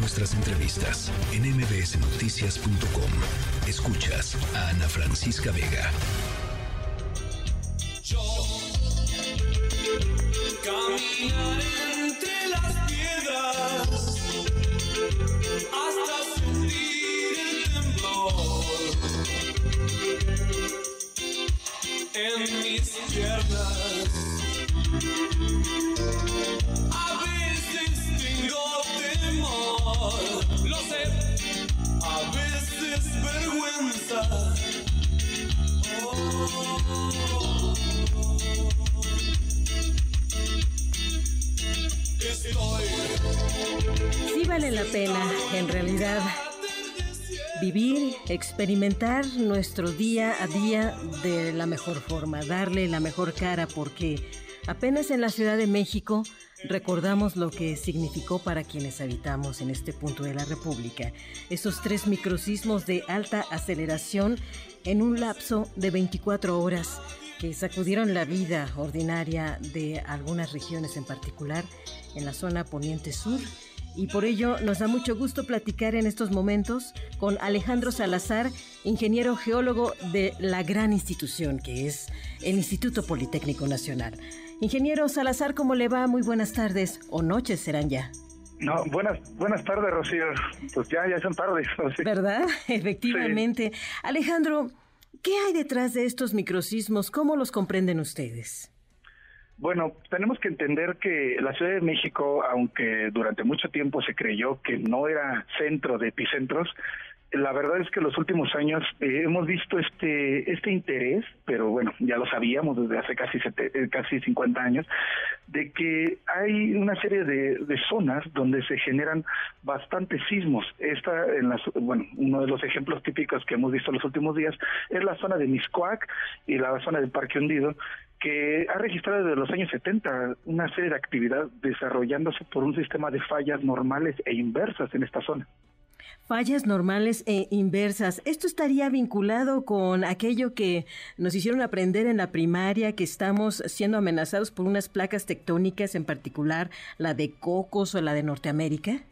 nuestras entrevistas en mbsnoticias.com. Escuchas a Ana Francisca Vega. Yo caminar entre las piedras hasta sentir el temblor en mis piernas. Lo sé, a veces vergüenza. Oh, Sí vale la pena, en realidad, vivir, experimentar nuestro día a día de la mejor forma, darle la mejor cara, porque apenas en la Ciudad de México recordamos lo que significó para quienes habitamos en este punto de la República, esos tres microsismos de alta aceleración en un lapso de 24 horas que sacudieron la vida ordinaria de algunas regiones en particular en la zona poniente sur. Y por ello nos da mucho gusto platicar en estos momentos con Alejandro Salazar, ingeniero geólogo de la gran institución que es el Instituto Politécnico Nacional. Ingeniero Salazar, ¿cómo le va? Muy buenas tardes o noches serán ya. No, buenas, buenas tardes, Rocío. Pues ya, ya son tardes. ¿Verdad? Efectivamente. Alejandro, ¿qué hay detrás de estos microsismos? ¿Cómo los comprenden ustedes? Bueno, tenemos que entender que la Ciudad de México, aunque durante mucho tiempo se creyó que no era centro de epicentros, la verdad es que en los últimos años eh, hemos visto este este interés, pero bueno, ya lo sabíamos desde hace casi eh, casi 50 años, de que hay una serie de, de, zonas donde se generan bastantes sismos. Esta, en las, bueno, uno de los ejemplos típicos que hemos visto en los últimos días es la zona de Miscuac y la zona del Parque Hundido, que ha registrado desde los años 70 una serie de actividad desarrollándose por un sistema de fallas normales e inversas en esta zona. Fallas normales e inversas. ¿Esto estaría vinculado con aquello que nos hicieron aprender en la primaria, que estamos siendo amenazados por unas placas tectónicas, en particular la de Cocos o la de Norteamérica?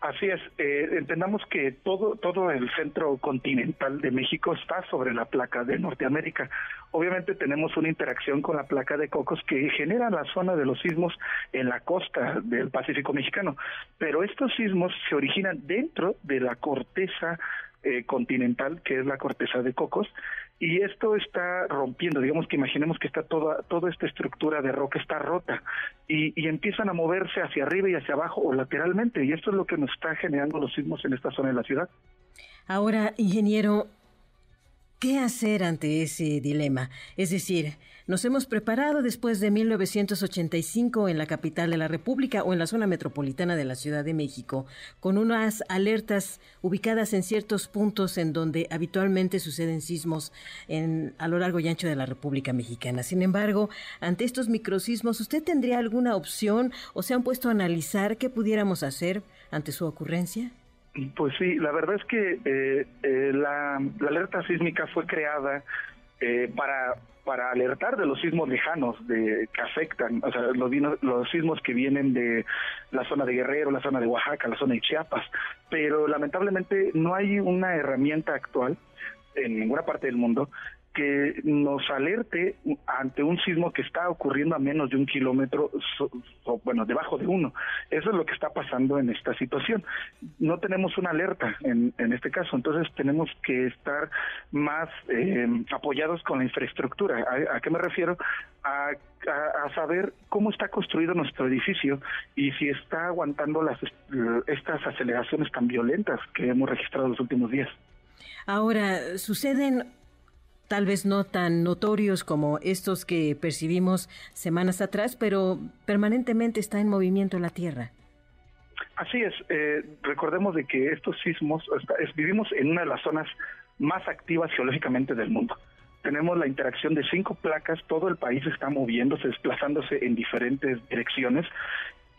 Así es, eh, entendamos que todo, todo el centro continental de México está sobre la placa de Norteamérica. Obviamente tenemos una interacción con la placa de Cocos que genera la zona de los sismos en la costa del Pacífico mexicano, pero estos sismos se originan dentro de la corteza eh, continental, que es la corteza de cocos, y esto está rompiendo, digamos que imaginemos que está toda, toda esta estructura de roca está rota y, y empiezan a moverse hacia arriba y hacia abajo o lateralmente, y esto es lo que nos está generando los sismos en esta zona de la ciudad. Ahora, ingeniero, ¿Qué hacer ante ese dilema? Es decir, nos hemos preparado después de 1985 en la capital de la República o en la zona metropolitana de la Ciudad de México, con unas alertas ubicadas en ciertos puntos en donde habitualmente suceden sismos en, a lo largo y ancho de la República Mexicana. Sin embargo, ante estos microsismos, ¿usted tendría alguna opción o se han puesto a analizar qué pudiéramos hacer ante su ocurrencia? Pues sí, la verdad es que eh, eh, la, alerta sísmica fue creada eh, para para alertar de los sismos lejanos de que afectan, o sea, los, los sismos que vienen de la zona de Guerrero, la zona de Oaxaca, la zona de Chiapas, pero lamentablemente no hay una herramienta actual en ninguna parte del mundo que nos alerte ante un sismo que está ocurriendo a menos de un kilómetro, bueno, debajo de uno. Eso es lo que está pasando en esta situación. No tenemos una alerta en, en este caso, entonces tenemos que estar más eh, apoyados con la infraestructura. ¿A, qué me refiero? A, a, saber cómo está construido nuestro edificio y si está aguantando las estas aceleraciones tan violentas que hemos registrado en los últimos días. Ahora, suceden tal vez no tan notorios como estos que percibimos semanas atrás, pero permanentemente está en movimiento la Tierra. Así es, eh, recordemos de que estos sismos, vivimos en una de las zonas más activas geológicamente del mundo. Tenemos la interacción de cinco placas, todo el país está moviéndose, desplazándose en diferentes direcciones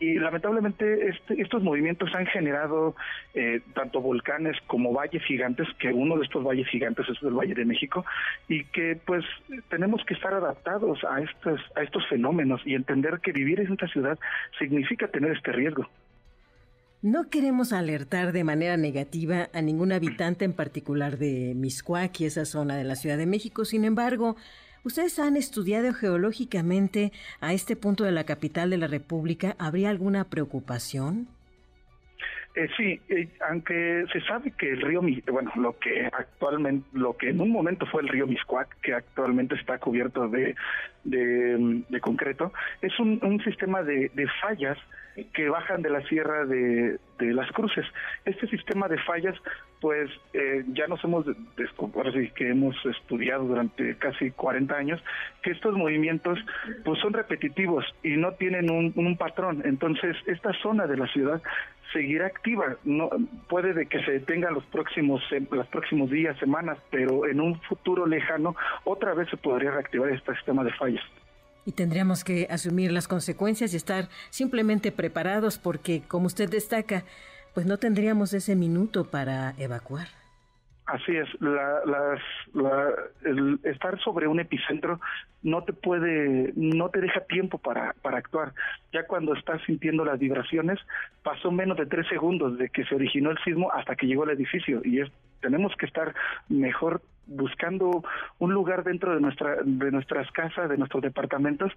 y lamentablemente este, estos movimientos han generado eh, tanto volcanes como valles gigantes, que uno de estos valles gigantes es el Valle de México, y que pues tenemos que estar adaptados a estos, a estos fenómenos y entender que vivir en esta ciudad significa tener este riesgo. No queremos alertar de manera negativa a ningún habitante en particular de Miscuac y esa zona de la Ciudad de México. Sin embargo, ¿ustedes han estudiado geológicamente a este punto de la capital de la República? ¿Habría alguna preocupación? Eh, sí, eh, aunque se sabe que el río, bueno, lo que actualmente, lo que en un momento fue el río Miscuac, que actualmente está cubierto de, de, concreto, es un, un sistema de, de fallas que bajan de la sierra de, de las cruces. Este sistema de fallas, pues eh, ya nos hemos, que hemos estudiado durante casi 40 años, que estos movimientos pues son repetitivos y no tienen un, patrón. Entonces, esta zona de la ciudad seguirá activa. No puede de que se detenga los próximos los próximos días, semanas, pero en un futuro lejano otra vez se podría reactivar este sistema de fallas. Y tendríamos que asumir las consecuencias y estar simplemente preparados porque, como usted destaca, pues no tendríamos ese minuto para evacuar. Así es, el estar sobre un epicentro no te puede, no te deja tiempo para, para actuar. Ya cuando estás sintiendo las vibraciones, pasó menos de tres segundos de que se originó el sismo hasta que llegó el edificio y es, tenemos que estar mejor buscando un lugar dentro de nuestra de nuestras casas, de nuestros departamentos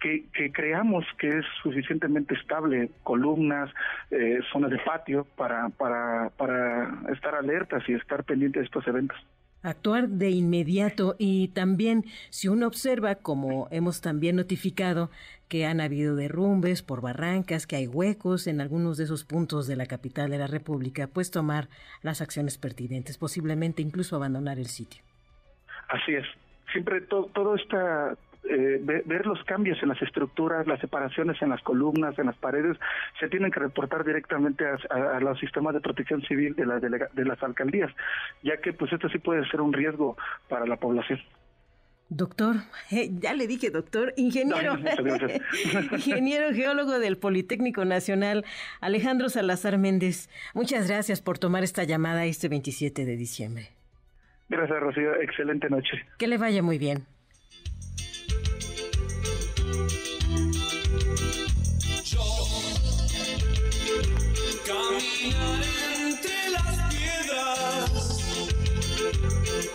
que, creamos que es suficientemente estable, columnas, eh, zonas de patio para para para estar alertas y estar pendientes de estos eventos actuar de inmediato y también si uno observa, como hemos también notificado, que han habido derrumbes por barrancas, que hay huecos en algunos de esos puntos de la capital de la República, pues tomar las acciones pertinentes, posiblemente incluso abandonar el sitio. Así es. Siempre todo, todo está eh, ver, los cambios en las estructuras, las separaciones en las columnas, en las paredes, se tienen que reportar directamente a, los sistemas de protección civil de, la, de, las alcaldías, ya que pues esto sí puede ser un riesgo para la población. Doctor, eh, ya le dije doctor, ingeniero, ingeniero geólogo del Politécnico Nacional, Alejandro Salazar Méndez, muchas gracias por tomar esta llamada este 27 de diciembre. Gracias, Rocío. Excelente noche. Que le vaya muy bien. Yo caminar entre las piedras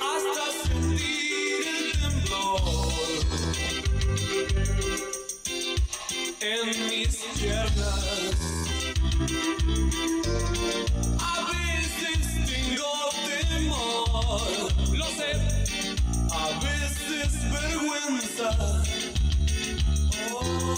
hasta sentir el temblor en mis piernas.